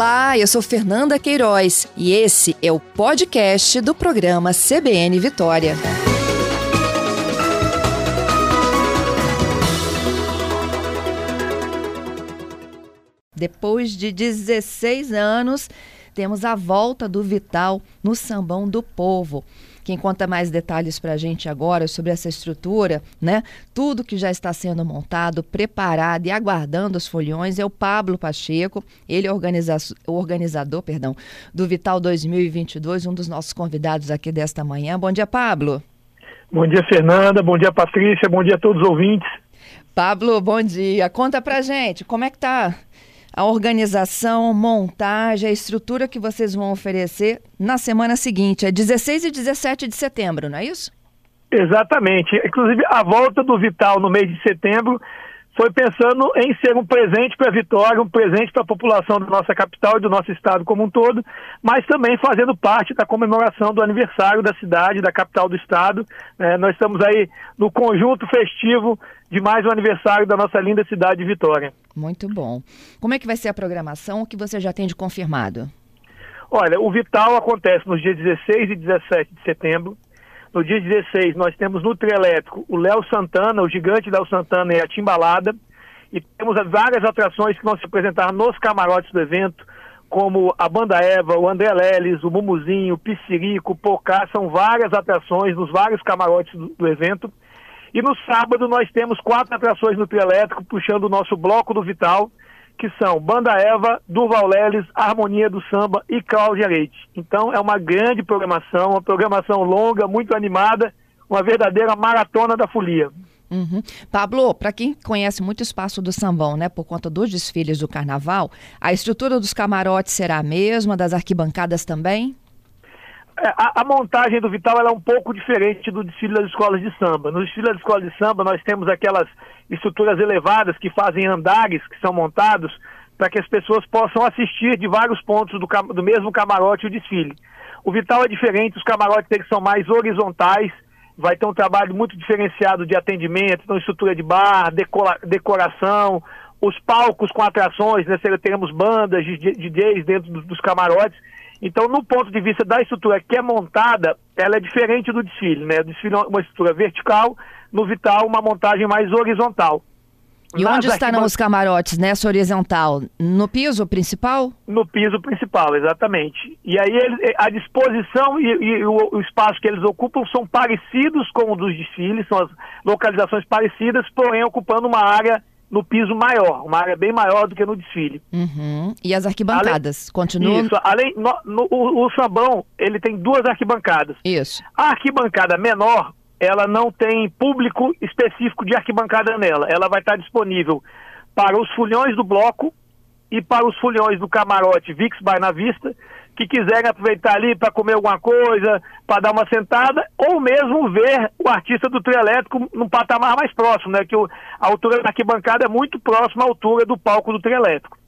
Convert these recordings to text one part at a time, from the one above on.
Olá, eu sou Fernanda Queiroz e esse é o podcast do programa CBN Vitória. Depois de 16 anos, temos a volta do Vital no Sambão do Povo. Quem conta mais detalhes para a gente agora sobre essa estrutura, né? Tudo que já está sendo montado, preparado e aguardando os folhões é o Pablo Pacheco. Ele é organiza o organizador, perdão, do Vital 2022, um dos nossos convidados aqui desta manhã. Bom dia, Pablo. Bom dia, Fernanda. Bom dia, Patrícia. Bom dia a todos os ouvintes. Pablo, bom dia. Conta pra gente, como é que tá a organização, montagem, a estrutura que vocês vão oferecer na semana seguinte. É 16 e 17 de setembro, não é isso? Exatamente. Inclusive, a volta do Vital no mês de setembro foi pensando em ser um presente para a Vitória, um presente para a população da nossa capital e do nosso estado como um todo, mas também fazendo parte da comemoração do aniversário da cidade, da capital do estado. É, nós estamos aí no conjunto festivo de mais um aniversário da nossa linda cidade de Vitória. Muito bom. Como é que vai ser a programação? O que você já tem de confirmado? Olha, o Vital acontece nos dias 16 e 17 de setembro. No dia 16, nós temos no trio elétrico o Léo Santana, o gigante Léo Santana e a Timbalada. E temos várias atrações que vão se apresentar nos camarotes do evento, como a Banda Eva, o André Leles, o Mumuzinho, o Piscirico, o Pocá, são várias atrações nos vários camarotes do, do evento. E no sábado nós temos quatro atrações no trio elétrico, puxando o nosso bloco do Vital, que são Banda Eva, Durval Leles, Harmonia do Samba e Cláudia Leite. Então é uma grande programação, uma programação longa, muito animada, uma verdadeira maratona da folia. Uhum. Pablo, para quem conhece muito o espaço do sambão, né, por conta dos desfiles do carnaval, a estrutura dos camarotes será a mesma, das arquibancadas também? É, a, a, montagem do Vital é um pouco diferente do desfile das escolas de samba. No desfile das escolas de samba, nós temos aquelas estruturas elevadas que fazem andares que são montados para que as pessoas possam assistir de vários pontos do, do mesmo camarote o desfile. O Vital é diferente, os camarotes deles são mais horizontais, vai ter um trabalho muito diferenciado de atendimento, então estrutura de bar, decora, decoração, os palcos com atrações, né? teremos bandas, DJs dentro dos camarotes. Então, no ponto de vista da estrutura que é montada, ela é diferente do desfile, né? O desfile é uma estrutura vertical, no Vital uma montagem mais horizontal. E Nas onde estarão os camarotes nessa horizontal? No piso principal? No piso principal, exatamente. E aí a disposição e, e o, o, espaço que eles ocupam são parecidos com o dos desfiles, são as localizações parecidas, porém ocupando uma área no piso maior, uma área bem maior do que no desfile. Uhum. E as arquibancadas além, continuam? Isso, além, no, no, o, o sambão, ele tem duas arquibancadas. Isso. A arquibancada menor, ela não tem público específico de arquibancada nela. Ela vai estar disponível para os fulhões do bloco e para os fulhões do camarote Vix by na Vista, que quiserem aproveitar ali para comer alguma coisa, para dar uma sentada, ou mesmo ver o artista do trio elétrico num patamar mais próximo, né? Que o, a altura da arquibancada é muito próxima à altura do palco do trio elétrico.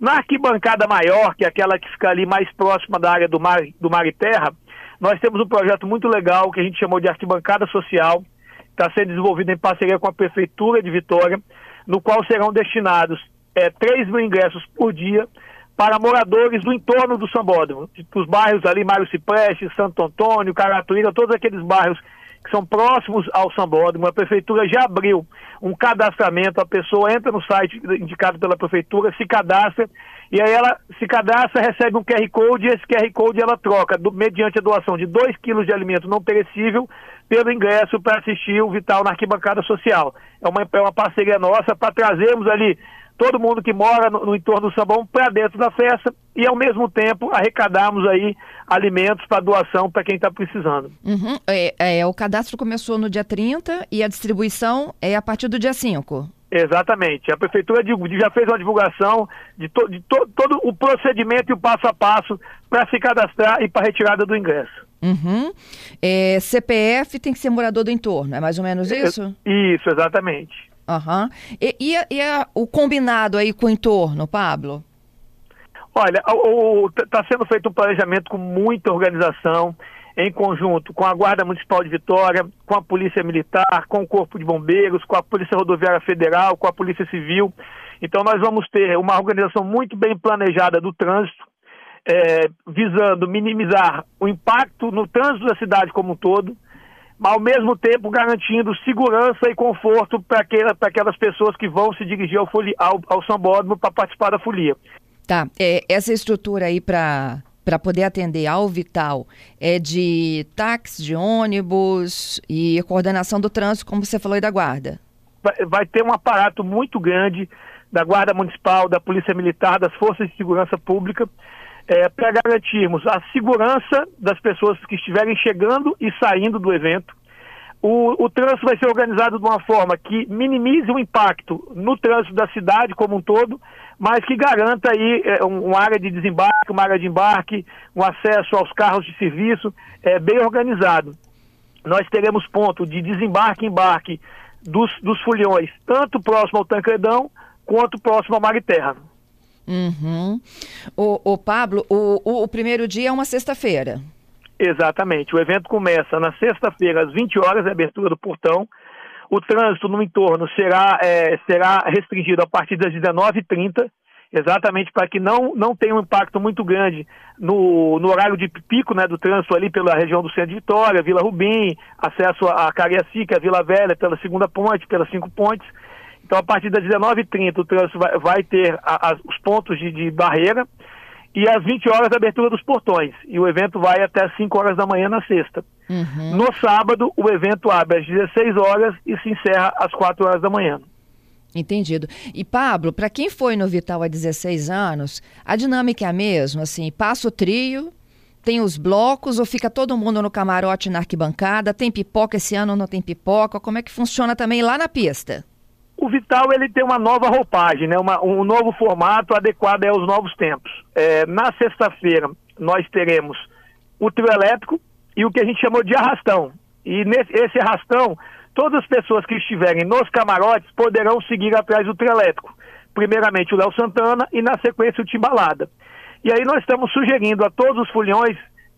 Na arquibancada maior, que é aquela que fica ali mais próxima da área do mar, do mar e terra, nós temos um projeto muito legal que a gente chamou de arquibancada social, está sendo desenvolvido em parceria com a Prefeitura de Vitória, no qual serão destinados é, 3 mil ingressos por dia para moradores do entorno do Sambódromo, os bairros ali, Mário Cipreste, Santo Antônio, Caratuíra, todos aqueles bairros que são próximos ao Sambódromo. A prefeitura já abriu um cadastramento, a pessoa entra no site indicado pela prefeitura, se cadastra, e aí ela se cadastra, recebe um QR Code, e esse QR Code ela troca, do, mediante a doação de 2 quilos de alimento não perecível, pelo ingresso para assistir o Vital na arquibancada social. É uma, é uma parceria nossa para trazermos ali todo mundo que mora no, no entorno do Sabão para dentro da festa e, ao mesmo tempo, arrecadarmos aí alimentos para doação para quem está precisando. Uhum. É, é, o cadastro começou no dia 30 e a distribuição é a partir do dia 5. Exatamente. A prefeitura já fez uma divulgação de, to, de to, todo o procedimento e o passo a passo para se cadastrar e para retirada do ingresso. Uhum. É, CPF tem que ser morador do entorno, é mais ou menos é, isso? Isso, exatamente. Uhum. E, e, e a, o combinado aí com o entorno, Pablo? Olha, está sendo feito um planejamento com muita organização, em conjunto com a Guarda Municipal de Vitória, com a Polícia Militar, com o Corpo de Bombeiros, com a Polícia Rodoviária Federal, com a Polícia Civil. Então nós vamos ter uma organização muito bem planejada do trânsito, é, visando minimizar o impacto no trânsito da cidade como um todo, ao mesmo tempo garantindo segurança e conforto para aquelas, aquelas pessoas que vão se dirigir ao, ao, ao Sambódromo para participar da folia. Tá, é, essa estrutura aí para para poder atender ao Vital é de táxi, de ônibus e coordenação do trânsito, como você falou, e da guarda? Vai ter um aparato muito grande da Guarda Municipal, da Polícia Militar, das Forças de Segurança Pública, é, para garantirmos a segurança das pessoas que estiverem chegando e saindo do evento. O, o trânsito vai ser organizado de uma forma que minimize o impacto no trânsito da cidade como um todo, mas que garanta aí é, um, uma área de desembarque, uma área de embarque, um acesso aos carros de serviço é, bem organizado. Nós teremos ponto de desembarque e embarque dos, dos fulhões, tanto próximo ao Tancredão quanto próximo ao Mar e Terra. Uhum. O, o Pablo, o, o, o primeiro dia é uma sexta-feira. Exatamente. O evento começa na sexta-feira, às 20 horas, a abertura do portão. O trânsito no entorno será, é, será restringido a partir das 19h30, exatamente para que não, não tenha um impacto muito grande no, no horário de pico né, do trânsito ali pela região do Centro de Vitória, Vila Rubim, acesso a Cariacica, Vila Velha, pela Segunda Ponte, pelas Cinco Pontes. Então, a partir das 19h30, o trânsito vai, vai ter a, a, os pontos de, de, barreira e às 20 horas a abertura dos portões. E o evento vai até as 5 horas da manhã na sexta. Uhum. No sábado, o evento abre às 16 horas e se encerra às 4 horas da manhã. Entendido. E Pablo, para quem foi no Vital há 16 anos, a dinâmica é a mesma, assim, passa o trio, tem os blocos ou fica todo mundo no camarote na arquibancada, tem pipoca esse ano ou não tem pipoca, como é que funciona também lá na pista? O Vital ele tem uma nova roupagem, né? Uma, um novo formato adequado aos novos tempos. É, na sexta-feira nós teremos o trio elétrico e o que a gente chamou de arrastão. E nesse esse arrastão, todas as pessoas que estiverem nos camarotes poderão seguir atrás do trio elétrico. Primeiramente o Léo Santana e na sequência o Timbalada. E aí nós estamos sugerindo a todos os fulhões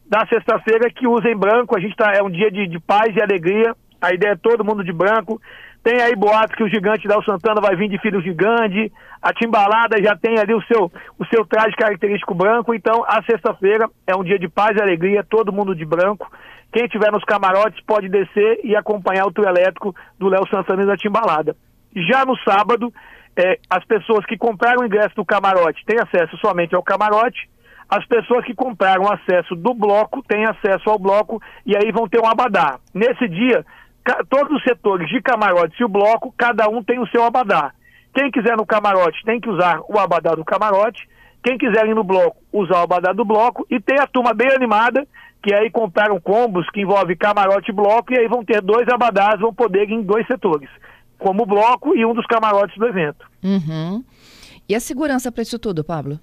da sexta-feira que usem branco. A gente tá, é um dia de, de paz e alegria. A ideia é todo mundo de branco. Tem aí boatos que o gigante Del Santana vai vir de filho gigante. A Timbalada já tem ali o seu, o seu traje característico branco. Então, a sexta-feira é um dia de paz e alegria, todo mundo de branco. Quem estiver nos camarotes pode descer e acompanhar o trio elétrico do Léo Santana e da Timbalada. Já no sábado, é, as pessoas que compraram o ingresso do camarote têm acesso somente ao camarote. As pessoas que compraram acesso do bloco têm acesso ao bloco e aí vão ter um abadá. Nesse dia, todos os setores de camarote e o bloco, cada um tem o seu abadá. Quem quiser no camarote tem que usar o abadá do camarote. Quem quiser ir no bloco, usar o abadá do bloco. E tem a turma bem animada, que aí compraram combos que envolve camarote e bloco, e aí vão ter dois abadás, vão poder ir em dois setores, como o bloco e um dos camarotes do evento. Uhum. E a segurança para isso tudo, Pablo?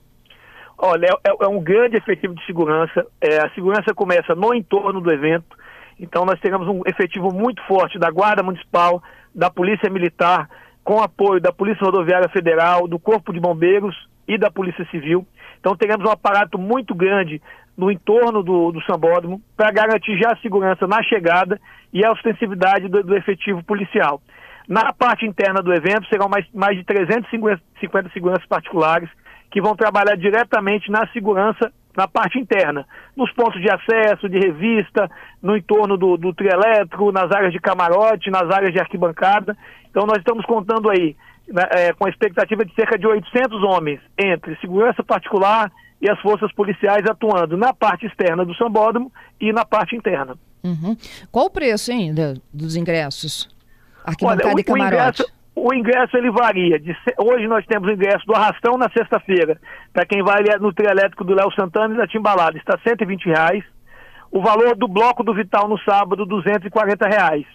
Olha, é, é, um grande efetivo de segurança. É, a segurança começa no entorno do evento. Então nós teremos um efetivo muito forte da Guarda Municipal, da Polícia Militar, com apoio da Polícia Rodoviária Federal, do Corpo de Bombeiros e da Polícia Civil. Então teremos um aparato muito grande no entorno do, do Sambódromo para garantir já a segurança na chegada e a ostensividade do, do, efetivo policial. Na parte interna do evento serão mais, mais de 350 seguranças particulares que vão trabalhar diretamente na segurança na parte interna, nos pontos de acesso, de revista, no entorno do, do trio elétrico, nas áreas de camarote, nas áreas de arquibancada. Então nós estamos contando aí né, é, com a expectativa de cerca de 800 homens entre segurança particular e as forças policiais atuando na parte externa do sambódromo e na parte interna. Uhum. Qual o preço ainda dos ingressos? Arquibancada Olha, o, e camarote? O ingresso, ele varia. De, hoje nós temos o ingresso do Arrastão na sexta-feira, para quem vai no trio elétrico do Léo Santana e da Timbalada, está 120 reais. O valor do bloco do Vital no sábado, 240 reais.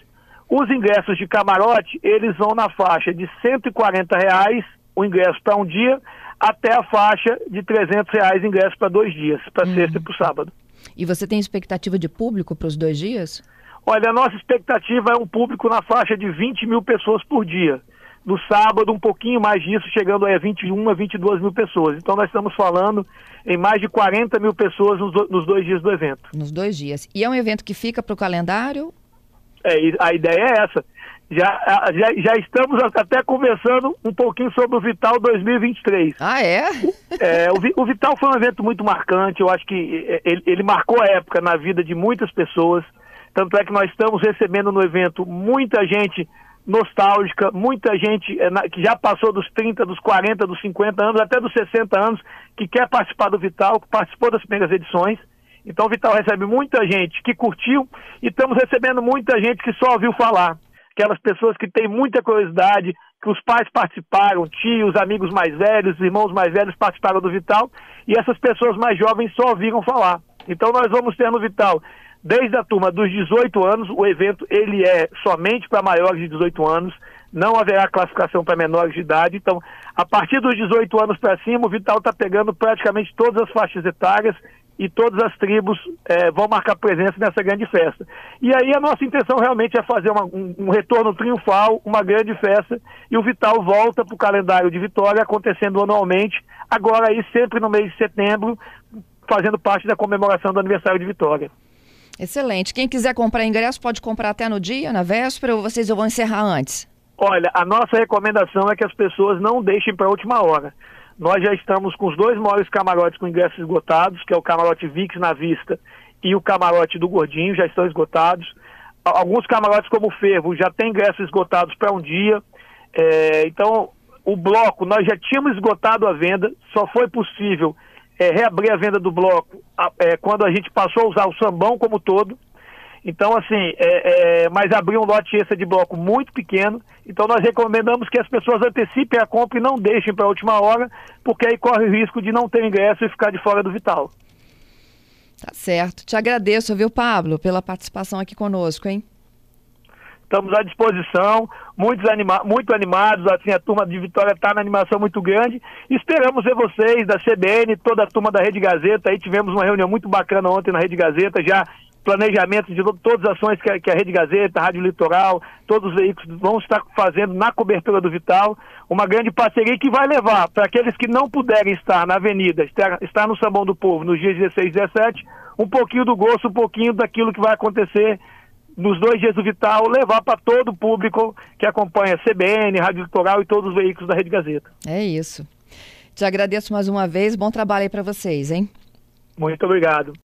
Os ingressos de camarote, eles vão na faixa de 140 reais, o ingresso para um dia, até a faixa de 300 reais ingresso para dois dias, para uhum. sexta e para sábado. E você tem expectativa de público para os dois dias? Olha, a nossa expectativa é um público na faixa de 20 mil pessoas por dia. No sábado, um pouquinho mais disso, chegando a 21 a 22 mil pessoas. Então, nós estamos falando em mais de 40 mil pessoas nos, dois dias do evento. Nos dois dias. E é um evento que fica para o calendário? É, a ideia é essa. Já, já, já estamos até conversando um pouquinho sobre o Vital 2023. Ah, é? é o, o, Vital foi um evento muito marcante, eu acho que é, ele, ele marcou a época na vida de muitas pessoas. Tanto é que nós estamos recebendo no evento muita gente nostálgica, muita gente é, que já passou dos 30, dos 40, dos 50 anos, até dos 60 anos, que quer participar do Vital, que participou das primeiras edições. Então o Vital recebe muita gente que curtiu e estamos recebendo muita gente que só ouviu falar. Aquelas pessoas que têm muita curiosidade, que os pais participaram, tios, amigos mais velhos, irmãos mais velhos participaram do Vital e essas pessoas mais jovens só ouviram falar. Então nós vamos ter no Vital Desde a turma dos 18 anos, o evento ele é somente para maiores de 18 anos, não haverá classificação para menores de idade. Então, a partir dos 18 anos para cima, o Vital está pegando praticamente todas as faixas etárias e todas as tribos é, vão marcar presença nessa grande festa. E aí a nossa intenção realmente é fazer uma, um, um, retorno triunfal, uma grande festa, e o Vital volta para o calendário de Vitória, acontecendo anualmente, agora aí sempre no mês de setembro, fazendo parte da comemoração do aniversário de Vitória. Excelente. Quem quiser comprar ingresso pode comprar até no dia, na véspera, ou vocês vão encerrar antes? Olha, a nossa recomendação é que as pessoas não deixem para a última hora. Nós já estamos com os dois maiores camarotes com ingressos esgotados, que é o camarote VIX na vista e o camarote do Gordinho, já estão esgotados. Alguns camarotes, como o Fervo, já têm ingressos esgotados para um dia. É, então, o bloco, nós já tínhamos esgotado a venda, só foi possível é, reabrir a venda do bloco é, quando a gente passou a usar o sambão como todo. Então, assim, é, é, mas abriu um lote extra de bloco muito pequeno. Então, nós recomendamos que as pessoas antecipem a compra e não deixem para a última hora, porque aí corre o risco de não ter ingresso e ficar de fora do Vital. Tá certo. Te agradeço, viu, Pablo, pela participação aqui conosco, hein? Estamos à disposição, muitos anima muito animados, assim, a turma de Vitória está na animação muito grande. Esperamos ver vocês da CBN, toda a turma da Rede Gazeta, aí tivemos uma reunião muito bacana ontem na Rede Gazeta, já planejamento de todas as ações que a, que a Rede Gazeta, a Rádio Litoral, todos os veículos vão estar fazendo na cobertura do Vital, uma grande parceria que vai levar para aqueles que não puderem estar na avenida, estar, estar no Sambão do Povo nos dias 16 e 17, um pouquinho do gosto, um pouquinho daquilo que vai acontecer nos dois dias do Vital, levar para todo o público que acompanha CBN, Rádio Litoral e todos os veículos da Rede Gazeta. É isso. Te agradeço mais uma vez. Bom trabalho aí para vocês, hein? Muito obrigado.